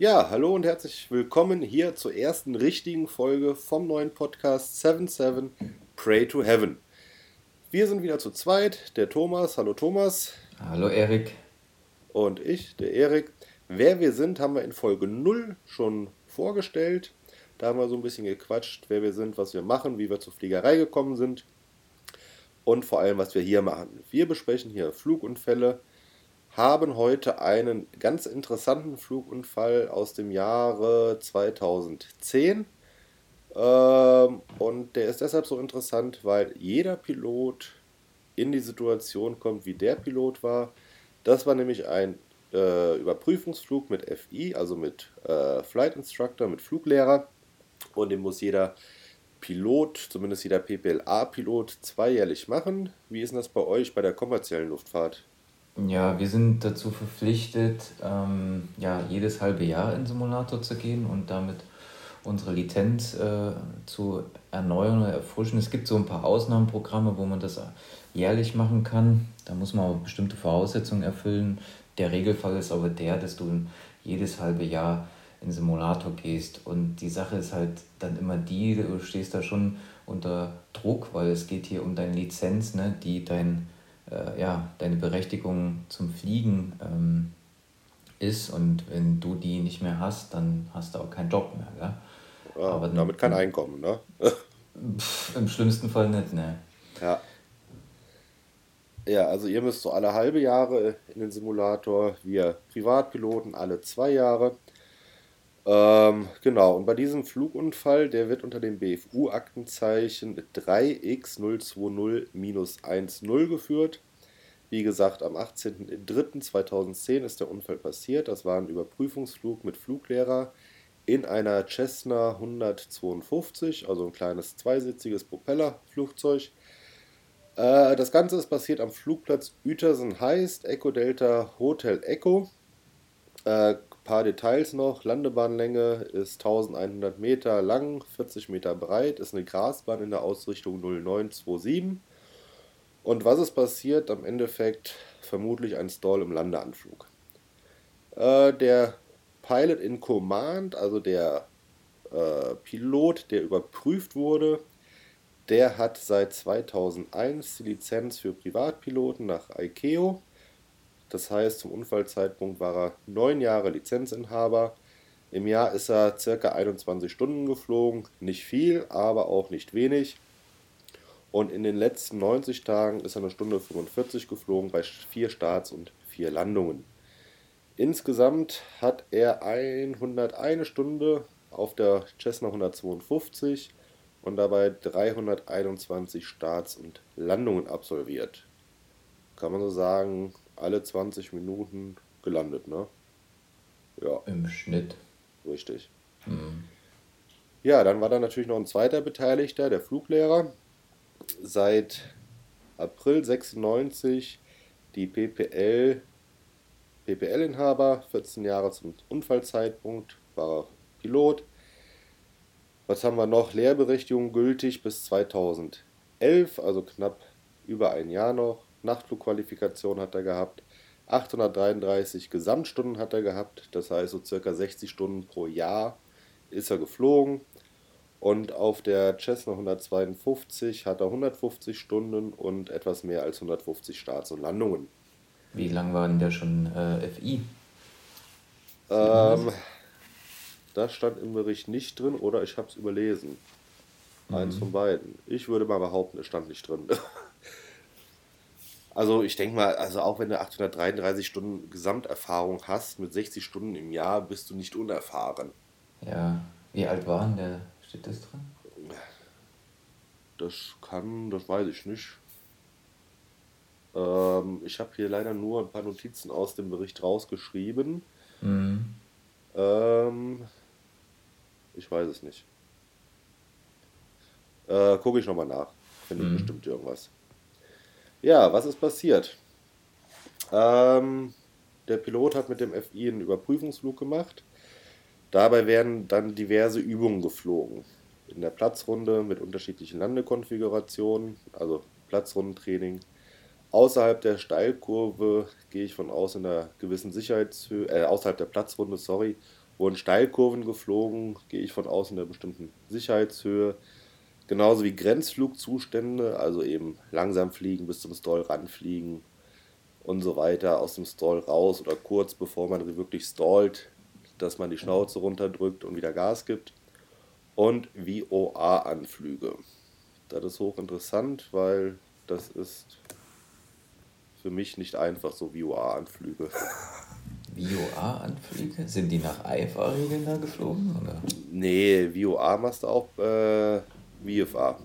Ja, hallo und herzlich willkommen hier zur ersten richtigen Folge vom neuen Podcast 77 Pray to Heaven. Wir sind wieder zu zweit, der Thomas, hallo Thomas. Hallo Erik. Und ich, der Erik. Wer wir sind, haben wir in Folge 0 schon vorgestellt. Da haben wir so ein bisschen gequatscht, wer wir sind, was wir machen, wie wir zur Fliegerei gekommen sind und vor allem, was wir hier machen. Wir besprechen hier Flugunfälle, haben heute einen ganz interessanten Flugunfall aus dem Jahre 2010. Ähm, und der ist deshalb so interessant, weil jeder Pilot in die Situation kommt, wie der Pilot war. Das war nämlich ein äh, Überprüfungsflug mit FI, also mit äh, Flight Instructor, mit Fluglehrer. Und den muss jeder Pilot, zumindest jeder PPLA-Pilot, zweijährlich machen. Wie ist denn das bei euch bei der kommerziellen Luftfahrt? Ja, wir sind dazu verpflichtet, ähm, ja, jedes halbe Jahr in Simulator zu gehen und damit unsere Lizenz äh, zu erneuern oder erfrischen. Es gibt so ein paar Ausnahmeprogramme, wo man das jährlich machen kann. Da muss man aber bestimmte Voraussetzungen erfüllen. Der Regelfall ist aber der, dass du jedes halbe Jahr in Simulator gehst. Und die Sache ist halt dann immer die, du stehst da schon unter Druck, weil es geht hier um deine Lizenz, ne, die dein, äh, ja, deine Berechtigung zum Fliegen ähm, ist. Und wenn du die nicht mehr hast, dann hast du auch keinen Job mehr. Gell? Ja, Aber damit kein Einkommen, ne? Pff, Im schlimmsten Fall nicht, ne? Ja. Ja, also ihr müsst so alle halbe Jahre in den Simulator, wir Privatpiloten alle zwei Jahre. Ähm, genau, und bei diesem Flugunfall, der wird unter dem BFU-Aktenzeichen 3X020-10 geführt. Wie gesagt, am 18.03.2010 ist der Unfall passiert. Das war ein Überprüfungsflug mit Fluglehrer in einer Cessna 152, also ein kleines zweisitziges Propellerflugzeug. Äh, das Ganze ist passiert am Flugplatz Uetersen Heist, Echo Delta Hotel Echo. Äh, paar Details noch. Landebahnlänge ist 1100 Meter lang, 40 Meter breit, ist eine Grasbahn in der Ausrichtung 0927. Und was ist passiert? Am Endeffekt vermutlich ein Stall im Landeanflug. Äh, der Pilot in Command, also der äh, Pilot, der überprüft wurde, der hat seit 2001 die Lizenz für Privatpiloten nach ICAO. Das heißt, zum Unfallzeitpunkt war er neun Jahre Lizenzinhaber. Im Jahr ist er ca. 21 Stunden geflogen. Nicht viel, aber auch nicht wenig. Und in den letzten 90 Tagen ist er eine Stunde 45 geflogen bei vier Starts und vier Landungen. Insgesamt hat er 101 Stunde auf der Cessna 152 und dabei 321 Starts und Landungen absolviert. Kann man so sagen, alle 20 Minuten gelandet, ne? Ja. Im Schnitt. Richtig. Mhm. Ja, dann war da natürlich noch ein zweiter Beteiligter, der Fluglehrer. Seit April 96 die PPL, PPL-Inhaber, 14 Jahre zum Unfallzeitpunkt, war Pilot. Was haben wir noch? Lehrberechtigung gültig bis 2011, also knapp über ein Jahr noch. Nachtflugqualifikation hat er gehabt. 833 Gesamtstunden hat er gehabt, das heißt so circa 60 Stunden pro Jahr ist er geflogen. Und auf der Cessna 152 hat er 150 Stunden und etwas mehr als 150 Starts und Landungen. Wie lang war denn der schon äh, FI? Ähm, das stand im Bericht nicht drin oder ich habe es überlesen. Mhm. Eins von beiden. Ich würde mal behaupten, es stand nicht drin. Also ich denke mal, also auch wenn du 833 Stunden Gesamterfahrung hast, mit 60 Stunden im Jahr bist du nicht unerfahren. Ja, wie alt war denn der? Steht das drin? Das kann, das weiß ich nicht. Ähm, ich habe hier leider nur ein paar Notizen aus dem Bericht rausgeschrieben. Mhm. Ähm, ich weiß es nicht. Äh, Gucke ich nochmal nach. Finde mhm. bestimmt irgendwas. Ja, was ist passiert? Ähm, der Pilot hat mit dem FI einen Überprüfungsflug gemacht. Dabei werden dann diverse Übungen geflogen. In der Platzrunde mit unterschiedlichen Landekonfigurationen, also Platzrundentraining. Außerhalb der Steilkurve gehe ich von aus in einer gewissen Sicherheitshöhe, äh, außerhalb der Platzrunde, sorry, wurden Steilkurven geflogen, gehe ich von außen in einer bestimmten Sicherheitshöhe. Genauso wie Grenzflugzustände, also eben langsam fliegen, bis zum Stall ranfliegen und so weiter, aus dem Stall raus oder kurz bevor man wirklich stallt, dass man die Schnauze runterdrückt und wieder Gas gibt. Und VOA-Anflüge. Das ist hochinteressant, weil das ist für mich nicht einfach so VOA-Anflüge. VOA-Anflüge? Sind die nach IFA-Regeln da geflogen? Oder? Nee, VOA machst du auch äh, VFA.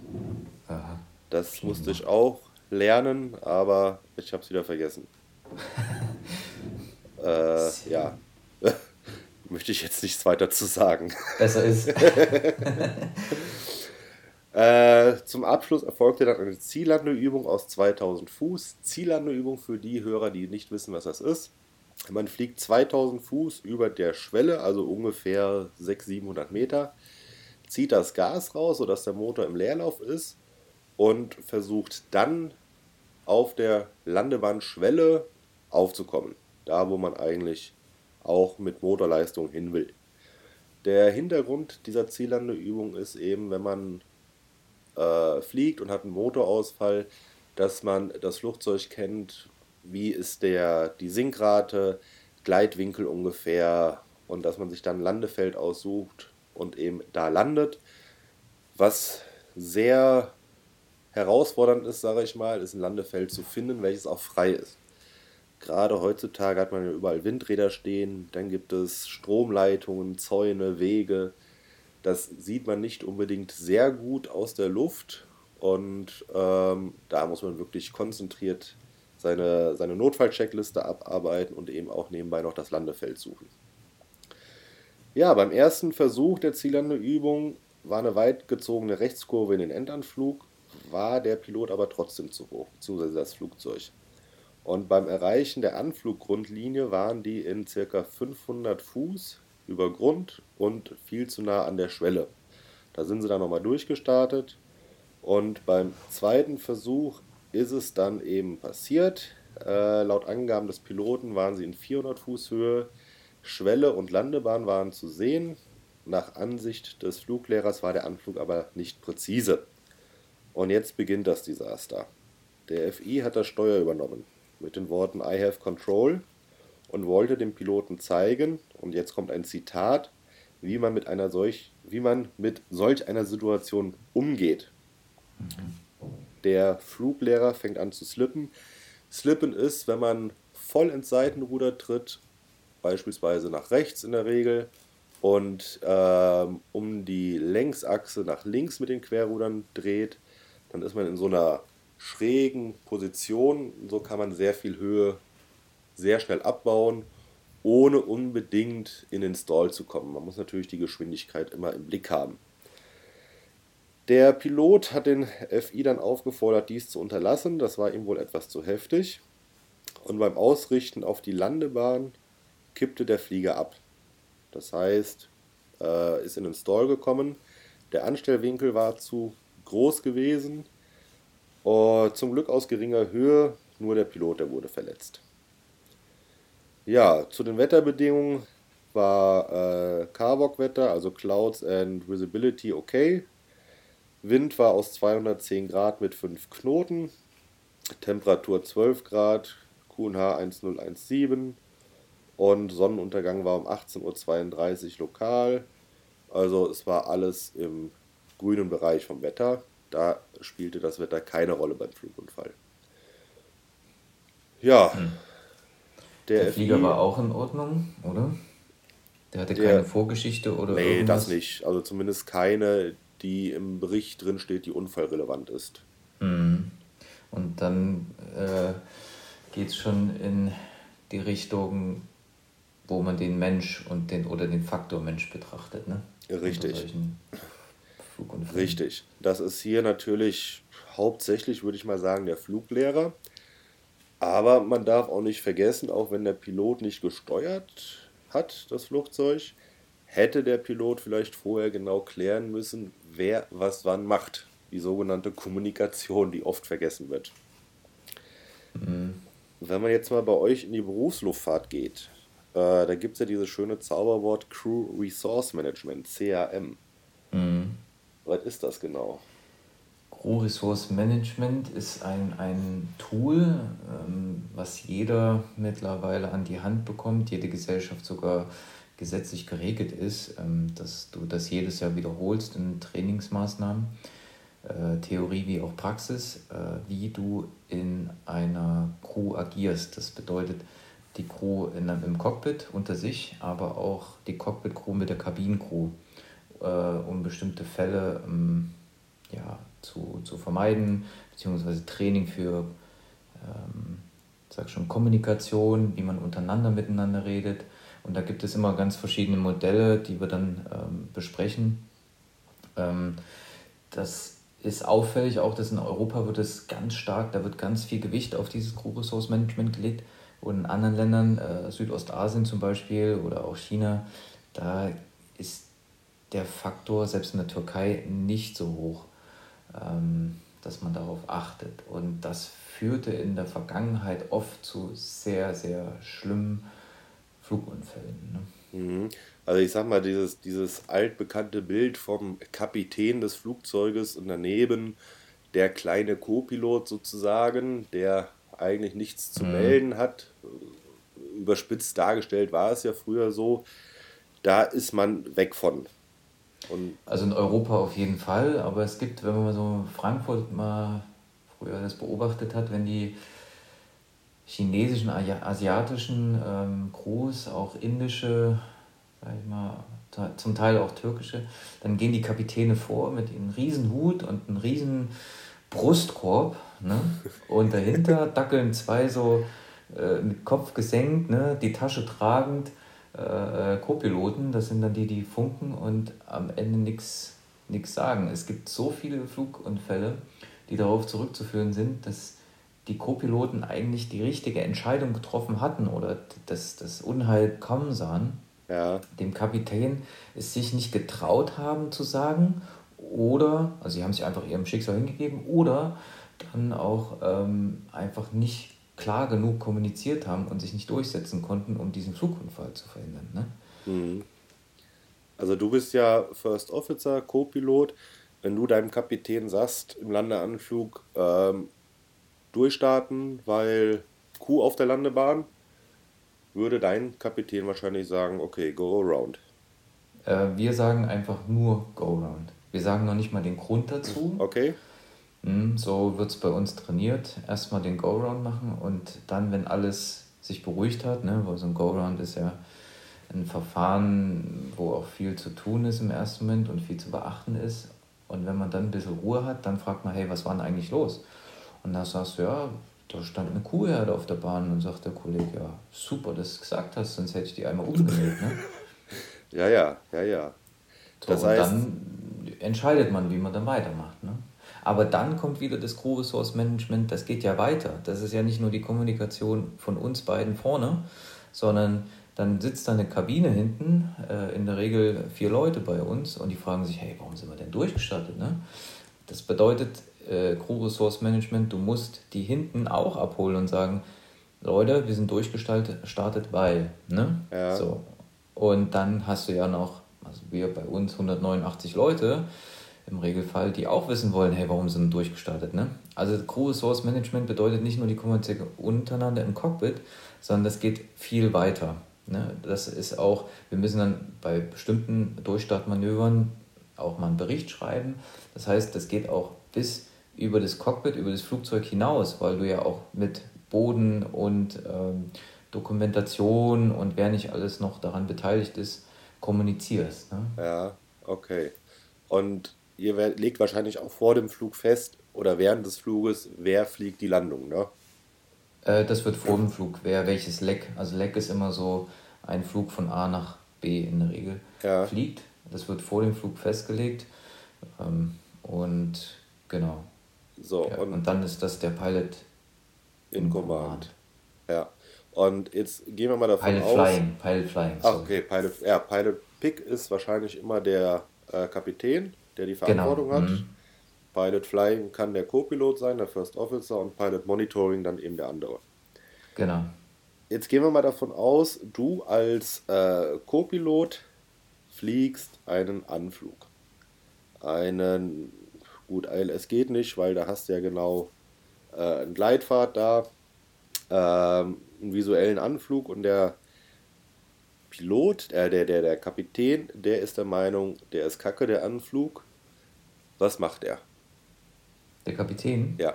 Aha. Das Prima. musste ich auch lernen, aber ich habe es wieder vergessen. äh, ja. Möchte ich jetzt nichts weiter zu sagen. Besser ist. äh, zum Abschluss erfolgte dann eine Ziellandeübung aus 2000 Fuß. Ziellandeübung für die Hörer, die nicht wissen, was das ist. Man fliegt 2000 Fuß über der Schwelle, also ungefähr 600, 700 Meter, zieht das Gas raus, sodass der Motor im Leerlauf ist und versucht dann auf der Landebahnschwelle aufzukommen. Da, wo man eigentlich auch mit Motorleistung hin will. Der Hintergrund dieser Ziellandeübung ist eben, wenn man äh, fliegt und hat einen Motorausfall, dass man das Flugzeug kennt, wie ist der, die Sinkrate, Gleitwinkel ungefähr und dass man sich dann ein Landefeld aussucht und eben da landet. Was sehr herausfordernd ist, sage ich mal, ist ein Landefeld zu finden, welches auch frei ist. Gerade heutzutage hat man ja überall Windräder stehen, dann gibt es Stromleitungen, Zäune, Wege. Das sieht man nicht unbedingt sehr gut aus der Luft und ähm, da muss man wirklich konzentriert seine, seine Notfallcheckliste abarbeiten und eben auch nebenbei noch das Landefeld suchen. Ja, beim ersten Versuch der Ziellandeübung war eine weit gezogene Rechtskurve in den Endanflug, war der Pilot aber trotzdem zu hoch, beziehungsweise das Flugzeug. Und beim Erreichen der Anfluggrundlinie waren die in ca. 500 Fuß über Grund und viel zu nah an der Schwelle. Da sind sie dann nochmal durchgestartet. Und beim zweiten Versuch ist es dann eben passiert. Äh, laut Angaben des Piloten waren sie in 400 Fuß Höhe. Schwelle und Landebahn waren zu sehen. Nach Ansicht des Fluglehrers war der Anflug aber nicht präzise. Und jetzt beginnt das Desaster. Der FI hat das Steuer übernommen mit den Worten I have control und wollte dem Piloten zeigen, und jetzt kommt ein Zitat, wie man mit einer solch, wie man mit solch einer Situation umgeht. Der Fluglehrer fängt an zu slippen. Slippen ist, wenn man voll ins Seitenruder tritt, beispielsweise nach rechts in der Regel, und ähm, um die Längsachse nach links mit den Querrudern dreht, dann ist man in so einer schrägen Position. So kann man sehr viel Höhe sehr schnell abbauen, ohne unbedingt in den Stall zu kommen. Man muss natürlich die Geschwindigkeit immer im Blick haben. Der Pilot hat den FI dann aufgefordert, dies zu unterlassen. Das war ihm wohl etwas zu heftig. Und beim Ausrichten auf die Landebahn kippte der Flieger ab. Das heißt, äh, ist in den Stall gekommen. Der Anstellwinkel war zu groß gewesen. Uh, zum Glück aus geringer Höhe, nur der Pilot, der wurde verletzt. Ja, zu den Wetterbedingungen war äh, Carbock-Wetter, also Clouds and Visibility okay. Wind war aus 210 Grad mit 5 Knoten, Temperatur 12 Grad, QNH 1017 und Sonnenuntergang war um 18.32 Uhr lokal. Also es war alles im grünen Bereich vom Wetter. Da spielte das Wetter keine Rolle beim Flugunfall. Ja. Hm. Der, der Flieger war auch in Ordnung, oder? Der hatte keine der, Vorgeschichte oder Nee, irgendwas? das nicht. Also zumindest keine, die im Bericht drin steht, die unfallrelevant ist. Mhm. Und dann äh, geht es schon in die Richtung, wo man den Mensch und den oder den Faktor Mensch betrachtet, ne? Richtig. Richtig. Das ist hier natürlich hauptsächlich, würde ich mal sagen, der Fluglehrer. Aber man darf auch nicht vergessen, auch wenn der Pilot nicht gesteuert hat, das Flugzeug, hätte der Pilot vielleicht vorher genau klären müssen, wer was wann macht. Die sogenannte Kommunikation, die oft vergessen wird. Mhm. Wenn man jetzt mal bei euch in die Berufsluftfahrt geht, äh, da gibt es ja dieses schöne Zauberwort Crew Resource Management, CRM. Mhm. Was ist das genau? Crew Resource Management ist ein, ein Tool, ähm, was jeder mittlerweile an die Hand bekommt, jede Gesellschaft sogar gesetzlich geregelt ist, ähm, dass du das jedes Jahr wiederholst in Trainingsmaßnahmen, äh, Theorie wie auch Praxis, äh, wie du in einer Crew agierst. Das bedeutet, die Crew in, im Cockpit unter sich, aber auch die Cockpit-Crew mit der Kabinencrew, äh, um bestimmte Fälle ähm, ja, zu, zu vermeiden, beziehungsweise Training für ähm, sag schon, Kommunikation, wie man untereinander miteinander redet. Und da gibt es immer ganz verschiedene Modelle, die wir dann ähm, besprechen. Ähm, das ist auffällig auch, dass in Europa wird es ganz stark, da wird ganz viel Gewicht auf dieses Crew Resource Management gelegt. Und in anderen Ländern, äh, Südostasien zum Beispiel oder auch China, da ist der Faktor selbst in der Türkei nicht so hoch, ähm, dass man darauf achtet. Und das führte in der Vergangenheit oft zu sehr, sehr schlimmen Flugunfällen. Ne? Mhm. Also ich sag mal, dieses, dieses altbekannte Bild vom Kapitän des Flugzeuges und daneben der kleine Co-Pilot sozusagen, der eigentlich nichts zu mhm. melden hat. Überspitzt dargestellt war es ja früher so. Da ist man weg von. Und also in Europa auf jeden Fall, aber es gibt, wenn man so Frankfurt mal früher das beobachtet hat, wenn die chinesischen, asiatischen ähm, Crews, auch indische, sag ich mal, zum Teil auch türkische, dann gehen die Kapitäne vor mit einem riesen Hut und einem riesen Brustkorb Ne? Und dahinter dackeln zwei so äh, mit Kopf gesenkt, ne? die Tasche tragend äh, äh, Co-Piloten. Das sind dann die, die funken und am Ende nichts sagen. Es gibt so viele Flugunfälle, die darauf zurückzuführen sind, dass die Co-Piloten eigentlich die richtige Entscheidung getroffen hatten oder das, das Unheil kommen sahen. Ja. Dem Kapitän es sich nicht getraut haben zu sagen oder, also sie haben sich einfach ihrem Schicksal hingegeben oder dann auch ähm, einfach nicht klar genug kommuniziert haben und sich nicht durchsetzen konnten, um diesen Flugunfall zu verhindern. Ne? Mhm. Also du bist ja First Officer, Co-Pilot. Wenn du deinem Kapitän sagst im Landeanflug, ähm, durchstarten, weil Kuh auf der Landebahn, würde dein Kapitän wahrscheinlich sagen, okay, go around. Äh, wir sagen einfach nur go around. Wir sagen noch nicht mal den Grund dazu. Okay. Hm, so wird es bei uns trainiert. Erstmal den Go-Round machen und dann, wenn alles sich beruhigt hat, ne, weil so ein Go-Round ist ja ein Verfahren, wo auch viel zu tun ist im ersten Moment und viel zu beachten ist. Und wenn man dann ein bisschen Ruhe hat, dann fragt man, hey, was war denn eigentlich los? Und dann sagst du, ja, da stand eine Kuhherde auf der Bahn und sagt der Kollege, ja, super, dass du es gesagt hast, sonst hätte ich die einmal umgedreht. Ne? ja, ja, ja, ja. So, das heißt, dann entscheidet man, wie man dann weitermacht. Aber dann kommt wieder das Crew Resource Management, das geht ja weiter. Das ist ja nicht nur die Kommunikation von uns beiden vorne, sondern dann sitzt da eine Kabine hinten, äh, in der Regel vier Leute bei uns und die fragen sich, hey, warum sind wir denn durchgestattet? Ne? Das bedeutet äh, Crew Resource Management, du musst die hinten auch abholen und sagen, Leute, wir sind durchgestartet, weil, ne? Ja. So. Und dann hast du ja noch, also wir bei uns 189 Leute, im Regelfall, die auch wissen wollen, hey, warum sind wir durchgestartet? Ne? Also Crew Resource Management bedeutet nicht nur die Kommunikation untereinander im Cockpit, sondern das geht viel weiter. Ne? Das ist auch, wir müssen dann bei bestimmten Durchstartmanövern auch mal einen Bericht schreiben. Das heißt, das geht auch bis über das Cockpit, über das Flugzeug hinaus, weil du ja auch mit Boden und ähm, Dokumentation und wer nicht alles noch daran beteiligt ist, kommunizierst. Ne? Ja, okay. Und ihr legt wahrscheinlich auch vor dem Flug fest oder während des Fluges, wer fliegt die Landung, ne? Äh, das wird vor dem Flug, wer welches Leck. Also Leck ist immer so ein Flug von A nach B in der Regel ja. fliegt. Das wird vor dem Flug festgelegt. Ähm, und genau. So, ja, und, und, dann ist das der Pilot in, in Command. Command. Ja. Und jetzt gehen wir mal davon Pilot aus. Flying, Pilot Flying. Ach, okay, Pilot, ja, Pilot Pick ist wahrscheinlich immer der äh, Kapitän der die genau. Verantwortung genau. hat. Mhm. Pilot Flying kann der Co-Pilot sein, der First Officer und Pilot Monitoring dann eben der andere. Genau. jetzt gehen wir mal davon aus, du als äh, Co-Pilot fliegst einen Anflug. Einen, gut, ILS geht nicht, weil da hast du ja genau äh, einen Gleitpfad da, ähm, einen visuellen Anflug und der Pilot, äh, der, der, der Kapitän, der ist der Meinung, der ist kacke, der Anflug. Was macht er? Der Kapitän? Ja.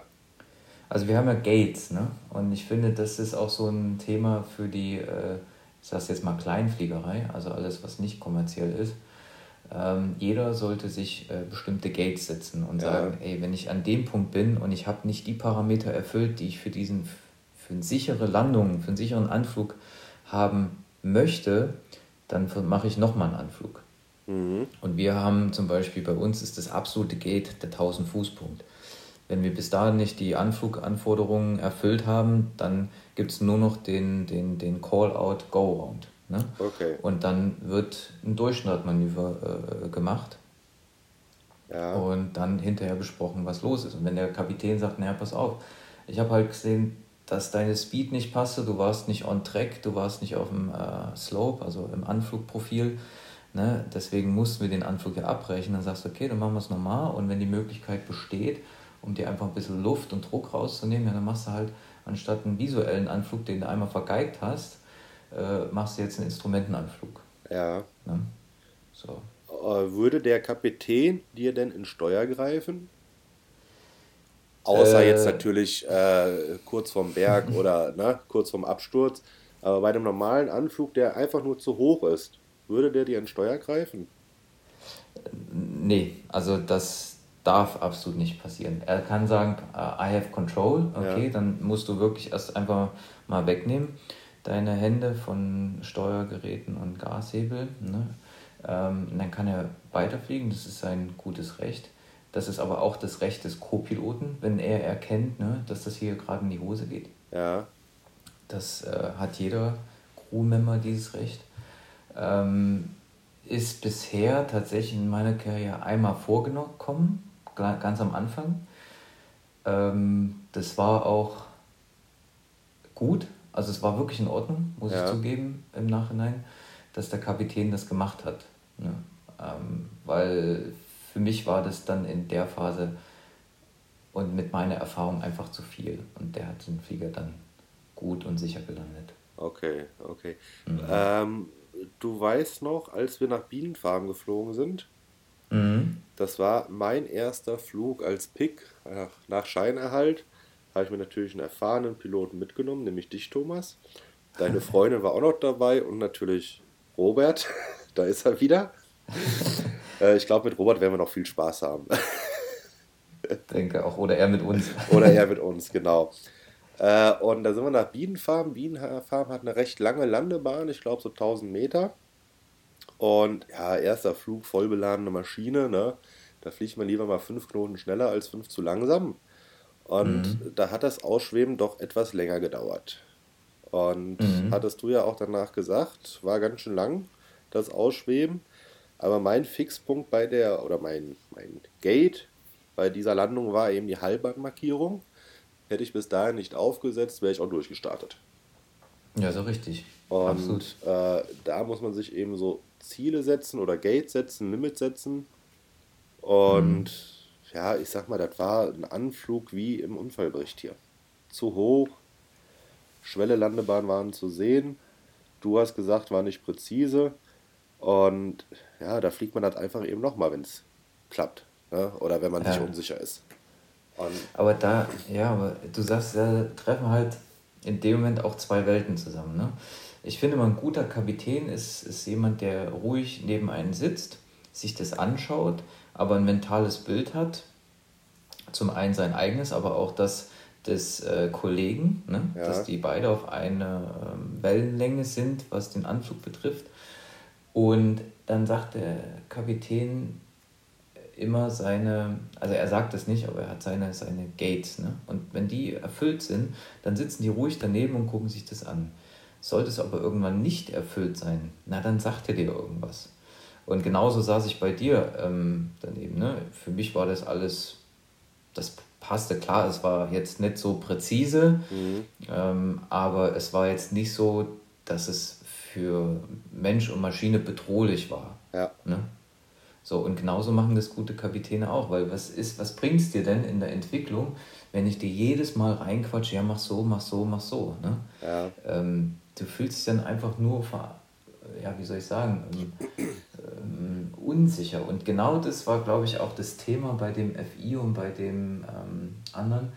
Also wir haben ja Gates, ne? Und ich finde, das ist auch so ein Thema für die, äh, ich sage jetzt mal Kleinfliegerei, also alles, was nicht kommerziell ist. Ähm, jeder sollte sich äh, bestimmte Gates setzen und ja. sagen, ey, wenn ich an dem Punkt bin und ich habe nicht die Parameter erfüllt, die ich für diesen, für eine sichere Landung, für einen sicheren Anflug haben möchte, dann mache ich nochmal einen Anflug. Mhm. Und wir haben zum Beispiel bei uns ist das absolute Gate der 1000 Fußpunkt. Wenn wir bis dahin nicht die Anfluganforderungen erfüllt haben, dann gibt es nur noch den, den, den Call-out-Go-Round. Ne? Okay. Und dann wird ein Durchstartmanöver äh, gemacht. Ja. Und dann hinterher besprochen, was los ist. Und wenn der Kapitän sagt, naja, pass auf, ich habe halt gesehen, dass deine Speed nicht passte, du warst nicht on track, du warst nicht auf dem äh, Slope, also im Anflugprofil. Ne? Deswegen mussten wir den Anflug ja abbrechen. Dann sagst du, okay, dann machen wir es nochmal. Und wenn die Möglichkeit besteht, um dir einfach ein bisschen Luft und Druck rauszunehmen, ja, dann machst du halt anstatt einen visuellen Anflug, den du einmal vergeigt hast, äh, machst du jetzt einen Instrumentenanflug. Ja. Ne? So. Äh, würde der Kapitän dir denn in Steuer greifen? Außer äh, jetzt natürlich äh, kurz vorm Berg oder ne, kurz vorm Absturz. Aber bei einem normalen Anflug, der einfach nur zu hoch ist, würde der dir in Steuer greifen? Nee, also das darf absolut nicht passieren. Er kann sagen, I have control, okay, ja. dann musst du wirklich erst einfach mal wegnehmen, deine Hände von Steuergeräten und Gashebel. Ne? Ähm, dann kann er weiterfliegen, das ist sein gutes Recht. Das ist aber auch das Recht des Co-Piloten, wenn er erkennt, ne, dass das hier gerade in die Hose geht. Ja. Das äh, hat jeder Crewmember dieses Recht. Ähm, ist bisher tatsächlich in meiner Karriere einmal vorgekommen, ganz am Anfang. Ähm, das war auch gut, also es war wirklich in Ordnung, muss ja. ich zugeben, im Nachhinein, dass der Kapitän das gemacht hat. Ne? Ähm, weil für mich war das dann in der Phase und mit meiner Erfahrung einfach zu viel. Und der hat den Flieger dann gut und sicher gelandet. Okay, okay. Mhm. Ähm, du weißt noch, als wir nach Bienenfarm geflogen sind, mhm. das war mein erster Flug als Pick nach, nach Scheinerhalt. Habe ich mir natürlich einen erfahrenen Piloten mitgenommen, nämlich dich, Thomas. Deine Freundin war auch noch dabei und natürlich Robert. da ist er wieder. Äh, ich glaube, mit Robert werden wir noch viel Spaß haben. Denke auch. Oder er mit uns. Oder er mit uns, genau. Äh, und da sind wir nach Bienenfarm. Bienenfarm hat eine recht lange Landebahn, ich glaube so 1000 Meter. Und ja, erster Flug, voll beladene Maschine, ne? Da fliegt man lieber mal fünf Knoten schneller als fünf zu langsam. Und mhm. da hat das Ausschweben doch etwas länger gedauert. Und mhm. hattest du ja auch danach gesagt, war ganz schön lang, das Ausschweben. Aber mein Fixpunkt bei der, oder mein, mein Gate bei dieser Landung war eben die Halbbahnmarkierung. Hätte ich bis dahin nicht aufgesetzt, wäre ich auch durchgestartet. Ja, so richtig. Und Absolut. Äh, da muss man sich eben so Ziele setzen oder Gate setzen, Limit setzen. Und mhm. ja, ich sag mal, das war ein Anflug wie im Unfallbericht hier. Zu hoch, Schwelle Landebahn waren zu sehen. Du hast gesagt, war nicht präzise. Und ja, da fliegt man halt einfach eben nochmal, wenn es klappt. Ne? Oder wenn man ja. sich unsicher ist. Und aber da, ja, aber du sagst, da treffen halt in dem Moment auch zwei Welten zusammen. Ne? Ich finde, mal ein guter Kapitän ist, ist jemand, der ruhig neben einem sitzt, sich das anschaut, aber ein mentales Bild hat. Zum einen sein eigenes, aber auch das des äh, Kollegen, ne? Ja. dass die beide auf einer ähm, Wellenlänge sind, was den Anflug betrifft. Und dann sagt der Kapitän immer seine, also er sagt es nicht, aber er hat seine, seine Gates. Ne? Und wenn die erfüllt sind, dann sitzen die ruhig daneben und gucken sich das an. Sollte es aber irgendwann nicht erfüllt sein, na dann sagt er dir irgendwas. Und genauso saß ich bei dir ähm, daneben. Ne? Für mich war das alles, das passte. Klar, es war jetzt nicht so präzise, mhm. ähm, aber es war jetzt nicht so, dass es für Mensch und Maschine bedrohlich war. Ja. Ne? So, und genauso machen das gute Kapitäne auch, weil was ist, was bringt es dir denn in der Entwicklung, wenn ich dir jedes Mal reinquatsche, ja, mach so, mach so, mach so. Ne? Ja. Ähm, du fühlst dich dann einfach nur, ja, wie soll ich sagen, ähm, ähm, unsicher. Und genau das war, glaube ich, auch das Thema bei dem FI und bei dem ähm, anderen.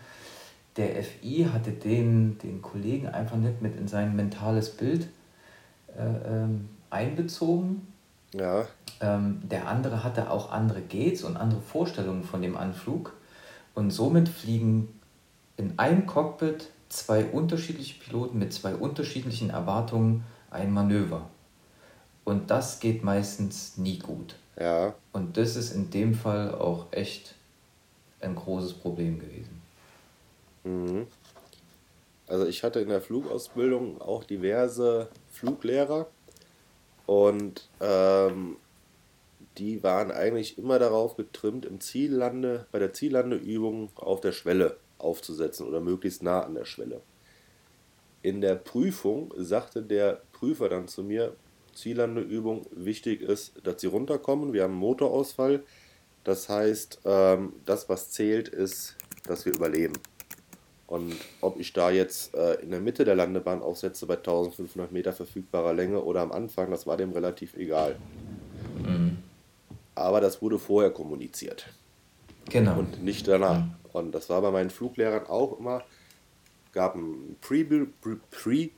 Der FI hatte den, den Kollegen einfach nicht mit in sein mentales Bild äh, ähm, einbezogen. Ja. Ähm, der andere hatte auch andere Gates und andere Vorstellungen von dem Anflug. Und somit fliegen in einem Cockpit zwei unterschiedliche Piloten mit zwei unterschiedlichen Erwartungen ein Manöver. Und das geht meistens nie gut. Ja. Und das ist in dem Fall auch echt ein großes Problem gewesen. Mhm. Also ich hatte in der Flugausbildung auch diverse Fluglehrer und ähm, die waren eigentlich immer darauf getrimmt, im Ziellande, bei der Ziellandeübung auf der Schwelle aufzusetzen oder möglichst nah an der Schwelle. In der Prüfung sagte der Prüfer dann zu mir, Ziellandeübung wichtig ist, dass sie runterkommen. Wir haben einen Motorausfall. Das heißt, ähm, das, was zählt, ist, dass wir überleben. Und ob ich da jetzt äh, in der Mitte der Landebahn aufsetze bei 1500 Meter verfügbarer Länge oder am Anfang, das war dem relativ egal. Mhm. Aber das wurde vorher kommuniziert. Genau. Und nicht danach. Mhm. Und das war bei meinen Fluglehrern auch immer, gab ein Pre-Briefing,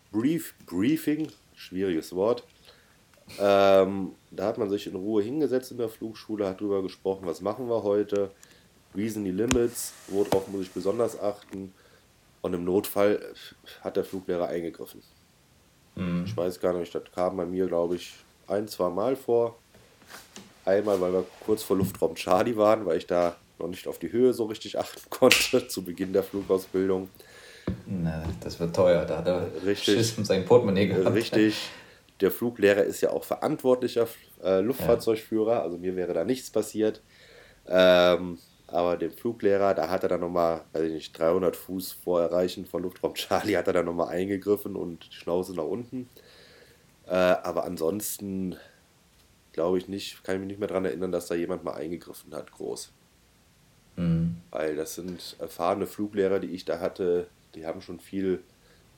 schwieriges Wort, ähm, da hat man sich in Ruhe hingesetzt in der Flugschule, hat darüber gesprochen, was machen wir heute, wie sind die Limits, worauf muss ich besonders achten. Und im Notfall hat der Fluglehrer eingegriffen. Mhm. Ich weiß gar nicht, das kam bei mir, glaube ich, ein, zwei Mal vor. Einmal, weil wir kurz vor Luftraum Charlie waren, weil ich da noch nicht auf die Höhe so richtig achten konnte zu Beginn der Flugausbildung. Na, das wird teuer, da hat er richtig, Schiss mit seinem Portemonnaie gehabt. Richtig, der Fluglehrer ist ja auch verantwortlicher äh, Luftfahrzeugführer, also mir wäre da nichts passiert. Ähm, aber dem Fluglehrer, da hat er dann nochmal, weiß ich nicht, 300 Fuß vor Erreichen von Luftraum Charlie, hat er dann nochmal eingegriffen und die Schnauze nach unten. Äh, aber ansonsten glaube ich nicht, kann ich mich nicht mehr daran erinnern, dass da jemand mal eingegriffen hat, groß. Mhm. Weil das sind erfahrene Fluglehrer, die ich da hatte, die haben schon viel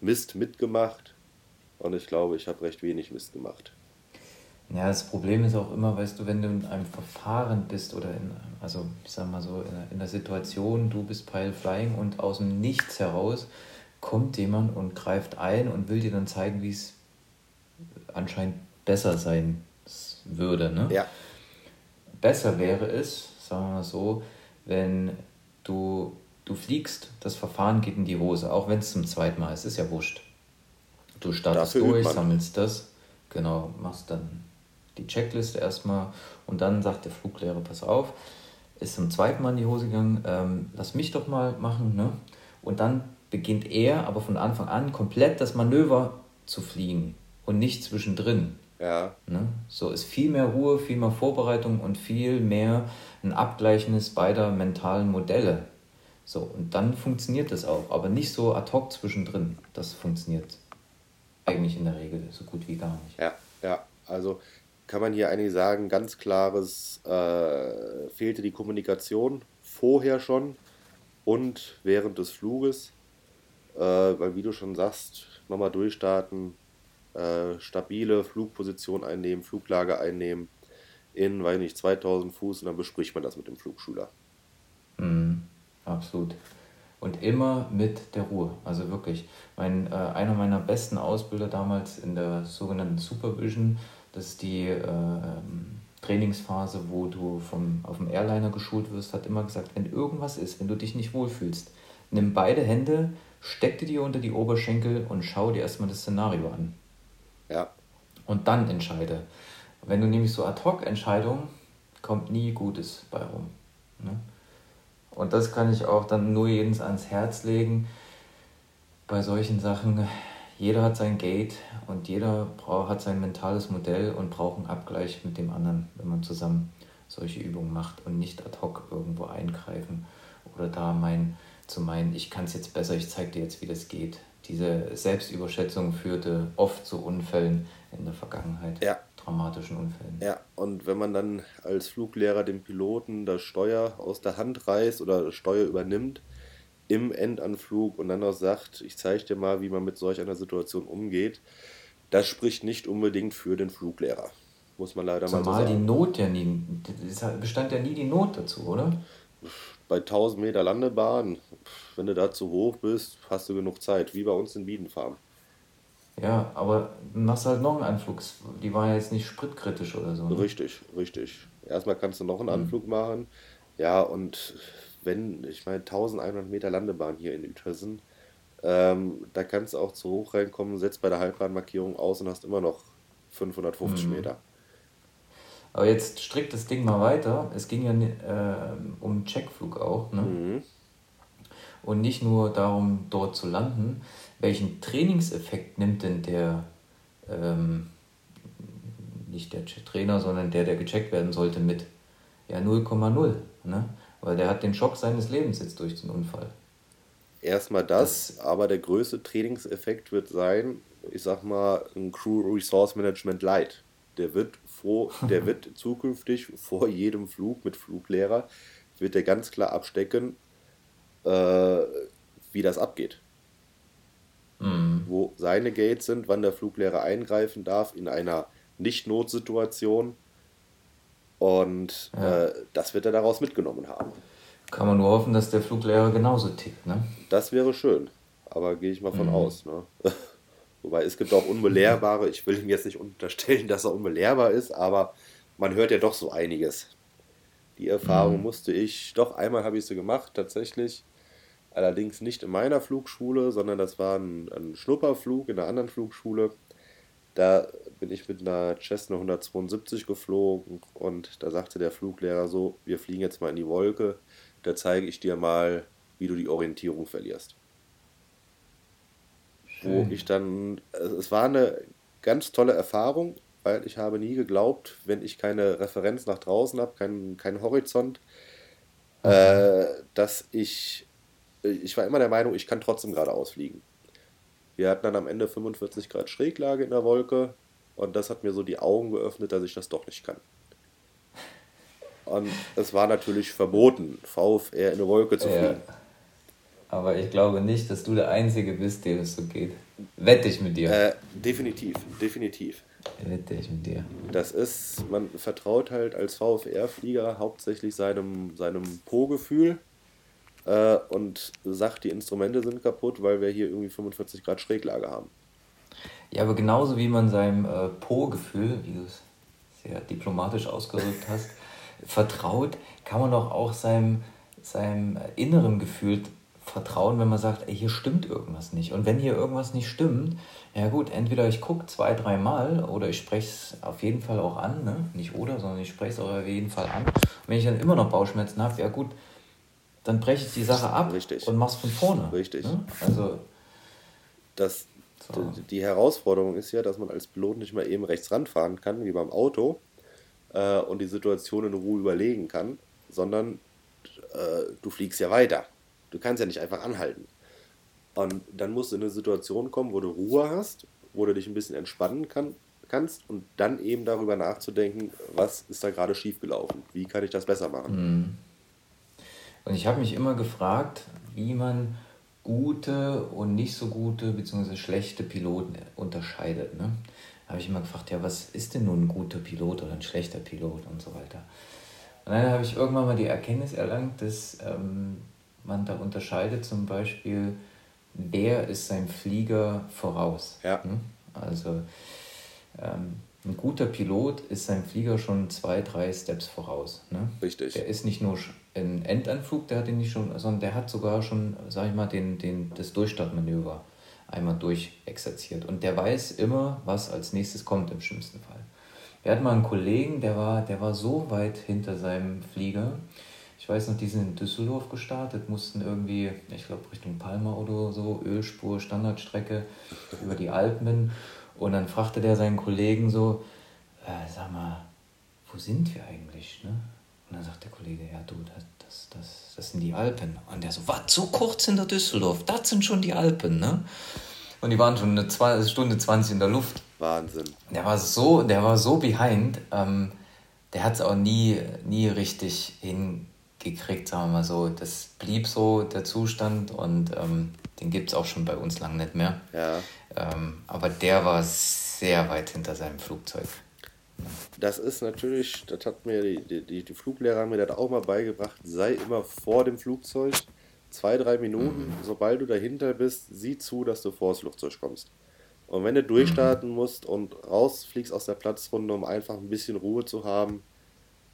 Mist mitgemacht und ich glaube, ich habe recht wenig Mist gemacht. Ja, das Problem ist auch immer, weißt du, wenn du in einem Verfahren bist oder in, also ich sag mal so, in, in der Situation, du bist Pile Flying und aus dem Nichts heraus kommt jemand und greift ein und will dir dann zeigen, wie es anscheinend besser sein würde. Ne? Ja. Besser wäre es, sagen wir mal so, wenn du, du fliegst, das Verfahren geht in die Hose, auch wenn es zum zweiten Mal ist, ist ja wurscht. Du startest Dafür durch, sammelst das, genau, machst dann die Checkliste erstmal und dann sagt der Fluglehrer, pass auf, ist zum zweiten Mal in die Hose gegangen, ähm, lass mich doch mal machen, ne? Und dann beginnt er aber von Anfang an komplett das Manöver zu fliegen und nicht zwischendrin. Ja. Ne? So ist viel mehr Ruhe, viel mehr Vorbereitung und viel mehr ein Abgleichnis beider mentalen Modelle. So, und dann funktioniert das auch, aber nicht so ad hoc zwischendrin. Das funktioniert eigentlich in der Regel so gut wie gar nicht. Ja, ja. Also kann man hier eigentlich sagen, ganz klares, äh, fehlte die Kommunikation vorher schon und während des Fluges. Äh, weil wie du schon sagst, nochmal durchstarten, äh, stabile Flugposition einnehmen, Fluglage einnehmen, in, weiß nicht, 2000 Fuß und dann bespricht man das mit dem Flugschüler. Mhm, absolut. Und immer mit der Ruhe. Also wirklich. Mein, äh, einer meiner besten Ausbilder damals in der sogenannten Supervision, das ist die äh, Trainingsphase, wo du vom, auf dem Airliner geschult wirst, hat immer gesagt, wenn irgendwas ist, wenn du dich nicht wohlfühlst, nimm beide Hände, steck dir die unter die Oberschenkel und schau dir erstmal das Szenario an. Ja. Und dann entscheide. Wenn du nämlich so Ad-Hoc-Entscheidungen, kommt nie Gutes bei rum. Ne? Und das kann ich auch dann nur jedens ans Herz legen. Bei solchen Sachen, jeder hat sein Gate und jeder hat sein mentales Modell und braucht einen Abgleich mit dem anderen, wenn man zusammen solche Übungen macht und nicht ad hoc irgendwo eingreifen. oder da mein, zu meinen, ich kann es jetzt besser, ich zeige dir jetzt, wie das geht. Diese Selbstüberschätzung führte oft zu Unfällen in der Vergangenheit. Ja. Dramatischen Unfällen. Ja, und wenn man dann als Fluglehrer dem Piloten das Steuer aus der Hand reißt oder das Steuer übernimmt im Endanflug und dann noch sagt, ich zeige dir mal, wie man mit solch einer Situation umgeht, das spricht nicht unbedingt für den Fluglehrer. Muss man leider Zumal mal so sagen. die Not ja nie, es bestand ja nie die Not dazu, oder? Bei 1000 Meter Landebahn, wenn du da zu hoch bist, hast du genug Zeit, wie bei uns in Biedenfarm. Ja, aber du machst halt noch einen Anflug. Die war ja jetzt nicht spritkritisch oder so. Ne? Richtig, richtig. Erstmal kannst du noch einen mhm. Anflug machen. Ja, und wenn, ich meine, 1100 Meter Landebahn hier in Uetersen, ähm, da kannst du auch zu hoch reinkommen, setzt bei der Halbbahnmarkierung aus und hast immer noch 550 mhm. Meter. Aber jetzt strickt das Ding mal weiter. Es ging ja äh, um Checkflug auch. Ne? Mhm. Und nicht nur darum, dort zu landen. Welchen Trainingseffekt nimmt denn der, ähm, nicht der Trainer, sondern der, der gecheckt werden sollte, mit? Ja, 0,0. Ne? Weil der hat den Schock seines Lebens jetzt durch den Unfall. Erstmal das, das aber der größte Trainingseffekt wird sein, ich sag mal, ein Crew Resource Management Light. Der wird vor, der wird zukünftig vor jedem Flug mit Fluglehrer, wird er ganz klar abstecken, äh, wie das abgeht. Mhm. Wo seine Gates sind, wann der Fluglehrer eingreifen darf in einer Nicht-Notsituation. Und ja. äh, das wird er daraus mitgenommen haben. Kann man nur hoffen, dass der Fluglehrer genauso tickt, ne? Das wäre schön. Aber gehe ich mal von mhm. aus, ne? Wobei es gibt auch unbelehrbare, ich will ihm jetzt nicht unterstellen, dass er unbelehrbar ist, aber man hört ja doch so einiges. Die Erfahrung mhm. musste ich, doch einmal habe ich sie gemacht, tatsächlich. Allerdings nicht in meiner Flugschule, sondern das war ein, ein Schnupperflug in einer anderen Flugschule. Da bin ich mit einer Cessna 172 geflogen und da sagte der Fluglehrer so, wir fliegen jetzt mal in die Wolke, da zeige ich dir mal, wie du die Orientierung verlierst. Schön. Wo ich dann, es war eine ganz tolle Erfahrung, weil ich habe nie geglaubt, wenn ich keine Referenz nach draußen habe, keinen kein Horizont, mhm. äh, dass ich ich war immer der Meinung, ich kann trotzdem geradeaus fliegen. Wir hatten dann am Ende 45 Grad Schräglage in der Wolke und das hat mir so die Augen geöffnet, dass ich das doch nicht kann. Und es war natürlich verboten, VfR in eine Wolke zu fliegen. Ja. Aber ich glaube nicht, dass du der Einzige bist, dem es so geht. Wette ich mit dir. Äh, definitiv, definitiv. Wette ich mit dir. Das ist, man vertraut halt als VfR-Flieger hauptsächlich seinem, seinem Po-Gefühl äh, und sagt, die Instrumente sind kaputt, weil wir hier irgendwie 45 Grad Schräglage haben. Ja, aber genauso wie man seinem äh, Po-Gefühl, wie du es sehr diplomatisch ausgedrückt hast, vertraut, kann man doch auch seinem, seinem inneren Gefühl vertrauen, wenn man sagt, ey, hier stimmt irgendwas nicht. Und wenn hier irgendwas nicht stimmt, ja gut, entweder ich gucke zwei, dreimal oder ich spreche es auf jeden Fall auch an, ne? nicht oder, sondern ich spreche es auch auf jeden Fall an. Und wenn ich dann immer noch Bauchschmerzen habe, ja gut, dann breche ich die Sache ab Richtig. und mach's von vorne. Richtig. Ne? Also. Das, so. Die Herausforderung ist ja, dass man als Pilot nicht mal eben rechts ranfahren kann, wie beim Auto, äh, und die Situation in Ruhe überlegen kann, sondern äh, du fliegst ja weiter. Du kannst ja nicht einfach anhalten. Und dann musst du in eine Situation kommen, wo du Ruhe hast, wo du dich ein bisschen entspannen kann, kannst und dann eben darüber nachzudenken, was ist da gerade schiefgelaufen, wie kann ich das besser machen. Mhm. Und ich habe mich immer gefragt, wie man gute und nicht so gute bzw. schlechte Piloten unterscheidet. Ne? Da habe ich immer gefragt, ja, was ist denn nun ein guter Pilot oder ein schlechter Pilot und so weiter. Und dann habe ich irgendwann mal die Erkenntnis erlangt, dass ähm, man da unterscheidet zum Beispiel, wer ist sein Flieger voraus. Ja. Ne? Also ähm, ein guter Pilot ist seinem Flieger schon zwei, drei Steps voraus. Ne? Richtig. Der ist nicht nur ein Endanflug, der hat ihn nicht schon, sondern der hat sogar schon, sag ich mal, den, den, das Durchstartmanöver einmal durchexerziert. Und der weiß immer, was als nächstes kommt im schlimmsten Fall. Wir hatten mal einen Kollegen, der war, der war so weit hinter seinem Flieger. Ich weiß noch, die sind in Düsseldorf gestartet, mussten irgendwie, ich glaube, Richtung Palma oder so, Ölspur, Standardstrecke über die Alpen. Und dann fragte der seinen Kollegen so, äh, sag mal, wo sind wir eigentlich? Ne? Und dann sagt der Kollege, ja du, das, das, das, das sind die Alpen. Und der so, was, so kurz in der Düsseldorf, das sind schon die Alpen, ne? Und die waren schon eine zwei, Stunde 20 in der Luft. Wahnsinn. Der war so, der war so behind, ähm, der hat es auch nie, nie richtig hingekriegt, sagen wir mal so. Das blieb so der Zustand und ähm, den gibt es auch schon bei uns lang nicht mehr. Ja. Ähm, aber der war sehr weit hinter seinem Flugzeug. Das ist natürlich, das hat mir die, die, die Fluglehrer mir das auch mal beigebracht, sei immer vor dem Flugzeug, zwei, drei Minuten, mhm. sobald du dahinter bist, sieh zu, dass du vor das Flugzeug kommst. Und wenn du durchstarten mhm. musst und rausfliegst aus der Platzrunde, um einfach ein bisschen Ruhe zu haben,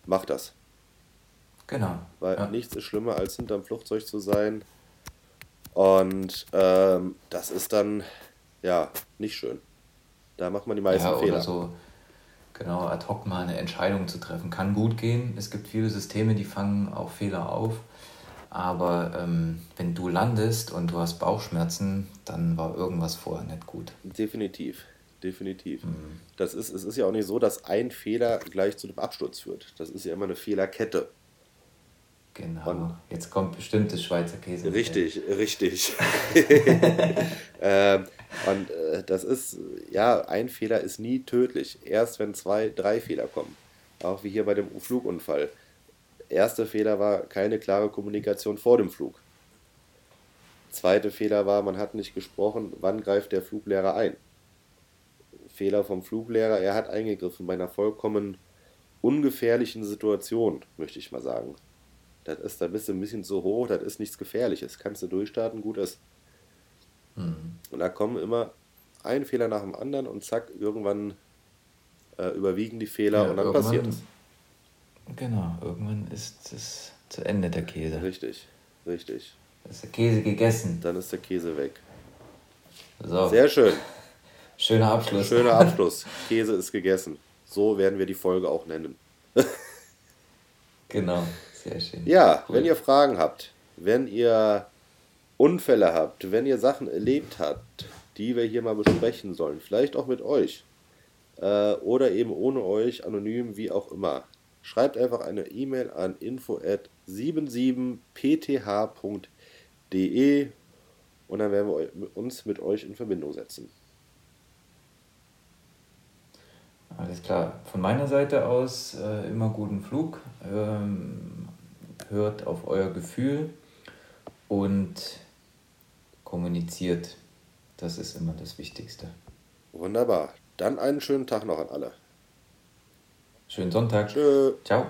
mach das. Genau. Weil ja. nichts ist schlimmer, als hinterm Flugzeug zu sein. Und ähm, das ist dann, ja, nicht schön. Da macht man die meisten ja, Fehler. So, genau, ad hoc mal eine Entscheidung zu treffen. Kann gut gehen. Es gibt viele Systeme, die fangen auch Fehler auf. Aber ähm, wenn du landest und du hast Bauchschmerzen, dann war irgendwas vorher nicht gut. Definitiv, definitiv. Mhm. Das ist, es ist ja auch nicht so, dass ein Fehler gleich zu einem Absturz führt. Das ist ja immer eine Fehlerkette. Genau. Und Jetzt kommt bestimmt das Schweizer Käse. Richtig, richtig. ähm, und äh, das ist, ja, ein Fehler ist nie tödlich. Erst wenn zwei, drei Fehler kommen. Auch wie hier bei dem Flugunfall erste Fehler war keine klare Kommunikation vor dem Flug. Zweite Fehler war, man hat nicht gesprochen, wann greift der Fluglehrer ein. Fehler vom Fluglehrer, er hat eingegriffen bei einer vollkommen ungefährlichen Situation, möchte ich mal sagen. Das ist, da bist du ein bisschen zu hoch, das ist nichts Gefährliches. Kannst du durchstarten, gut ist. Mhm. Und da kommen immer ein Fehler nach dem anderen und zack, irgendwann äh, überwiegen die Fehler ja, und dann passiert es. Genau, irgendwann ist es zu Ende der Käse. Richtig, richtig. Dann ist der Käse gegessen. Dann ist der Käse weg. So. Sehr schön. Schöner Abschluss. Schöner Abschluss. Käse ist gegessen. So werden wir die Folge auch nennen. genau, sehr schön. Ja, cool. wenn ihr Fragen habt, wenn ihr Unfälle habt, wenn ihr Sachen erlebt habt, die wir hier mal besprechen sollen, vielleicht auch mit euch äh, oder eben ohne euch, anonym, wie auch immer, Schreibt einfach eine E-Mail an info@77pth.de und dann werden wir uns mit euch in Verbindung setzen. Alles klar. Von meiner Seite aus äh, immer guten Flug. Ähm, hört auf euer Gefühl und kommuniziert. Das ist immer das Wichtigste. Wunderbar. Dann einen schönen Tag noch an alle. Schönen Sonntag. Tschö. Ciao.